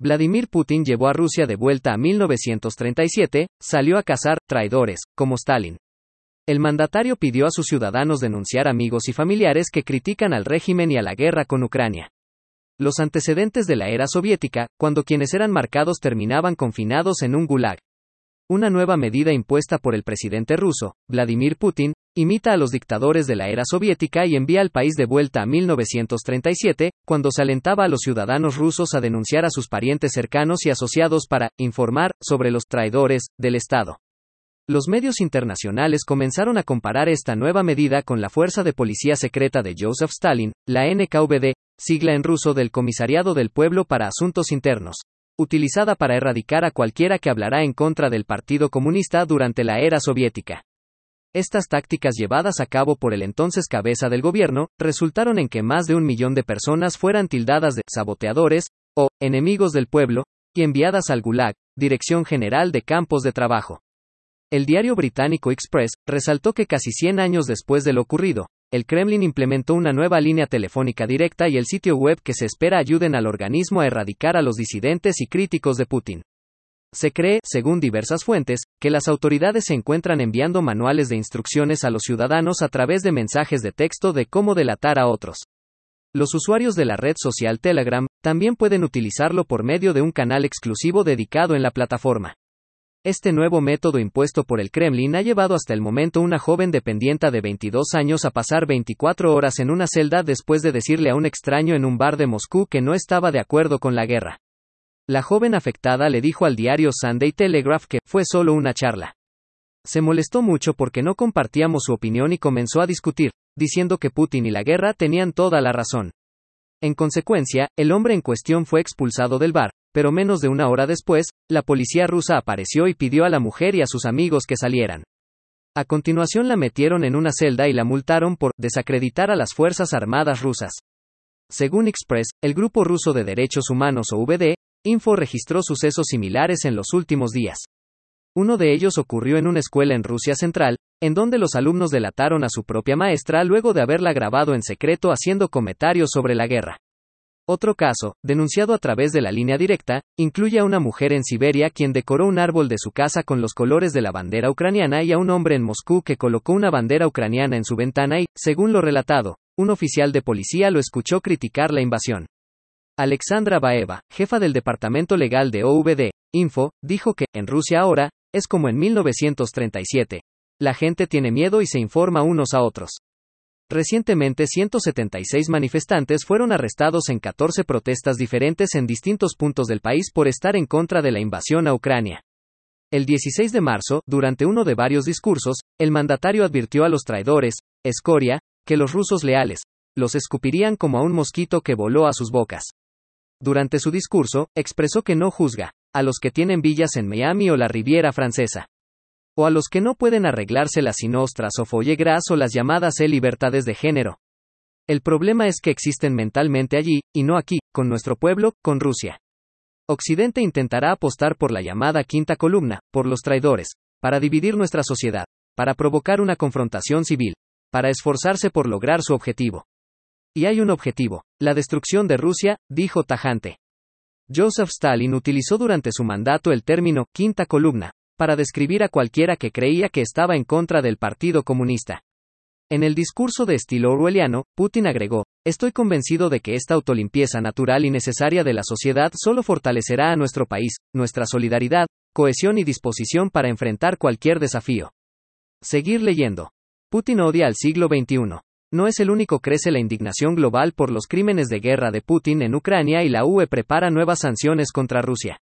Vladimir Putin llevó a Rusia de vuelta a 1937, salió a cazar traidores, como Stalin. El mandatario pidió a sus ciudadanos denunciar amigos y familiares que critican al régimen y a la guerra con Ucrania. Los antecedentes de la era soviética, cuando quienes eran marcados terminaban confinados en un gulag. Una nueva medida impuesta por el presidente ruso, Vladimir Putin, imita a los dictadores de la era soviética y envía al país de vuelta a 1937, cuando se alentaba a los ciudadanos rusos a denunciar a sus parientes cercanos y asociados para informar sobre los traidores del Estado. Los medios internacionales comenzaron a comparar esta nueva medida con la fuerza de policía secreta de Joseph Stalin, la NKVD, sigla en ruso del Comisariado del Pueblo para Asuntos Internos, utilizada para erradicar a cualquiera que hablará en contra del Partido Comunista durante la era soviética. Estas tácticas llevadas a cabo por el entonces cabeza del gobierno, resultaron en que más de un millón de personas fueran tildadas de saboteadores, o enemigos del pueblo, y enviadas al Gulag, Dirección General de Campos de Trabajo. El diario británico Express resaltó que casi 100 años después de lo ocurrido, el Kremlin implementó una nueva línea telefónica directa y el sitio web que se espera ayuden al organismo a erradicar a los disidentes y críticos de Putin. Se cree, según diversas fuentes, que las autoridades se encuentran enviando manuales de instrucciones a los ciudadanos a través de mensajes de texto de cómo delatar a otros. Los usuarios de la red social Telegram también pueden utilizarlo por medio de un canal exclusivo dedicado en la plataforma. Este nuevo método impuesto por el Kremlin ha llevado hasta el momento una joven dependienta de 22 años a pasar 24 horas en una celda después de decirle a un extraño en un bar de Moscú que no estaba de acuerdo con la guerra. La joven afectada le dijo al diario Sunday Telegraph que fue solo una charla. Se molestó mucho porque no compartíamos su opinión y comenzó a discutir, diciendo que Putin y la guerra tenían toda la razón. En consecuencia, el hombre en cuestión fue expulsado del bar, pero menos de una hora después, la policía rusa apareció y pidió a la mujer y a sus amigos que salieran. A continuación la metieron en una celda y la multaron por desacreditar a las Fuerzas Armadas rusas. Según Express, el Grupo Ruso de Derechos Humanos o VD, Info registró sucesos similares en los últimos días. Uno de ellos ocurrió en una escuela en Rusia Central, en donde los alumnos delataron a su propia maestra luego de haberla grabado en secreto haciendo comentarios sobre la guerra. Otro caso, denunciado a través de la línea directa, incluye a una mujer en Siberia quien decoró un árbol de su casa con los colores de la bandera ucraniana y a un hombre en Moscú que colocó una bandera ucraniana en su ventana y, según lo relatado, un oficial de policía lo escuchó criticar la invasión. Alexandra Baeva, jefa del departamento legal de OVD, Info, dijo que, en Rusia ahora, es como en 1937. La gente tiene miedo y se informa unos a otros. Recientemente 176 manifestantes fueron arrestados en 14 protestas diferentes en distintos puntos del país por estar en contra de la invasión a Ucrania. El 16 de marzo, durante uno de varios discursos, el mandatario advirtió a los traidores, escoria, que los rusos leales, los escupirían como a un mosquito que voló a sus bocas. Durante su discurso, expresó que no juzga a los que tienen villas en Miami o la Riviera Francesa o a los que no pueden arreglarse las sinostras o follegras o las llamadas e-libertades de género. El problema es que existen mentalmente allí, y no aquí, con nuestro pueblo, con Rusia. Occidente intentará apostar por la llamada quinta columna, por los traidores, para dividir nuestra sociedad, para provocar una confrontación civil, para esforzarse por lograr su objetivo. Y hay un objetivo, la destrucción de Rusia, dijo tajante. Joseph Stalin utilizó durante su mandato el término quinta columna, para describir a cualquiera que creía que estaba en contra del Partido Comunista. En el discurso de estilo orwelliano, Putin agregó, Estoy convencido de que esta autolimpieza natural y necesaria de la sociedad solo fortalecerá a nuestro país, nuestra solidaridad, cohesión y disposición para enfrentar cualquier desafío. Seguir leyendo. Putin odia al siglo XXI. No es el único crece la indignación global por los crímenes de guerra de Putin en Ucrania y la UE prepara nuevas sanciones contra Rusia.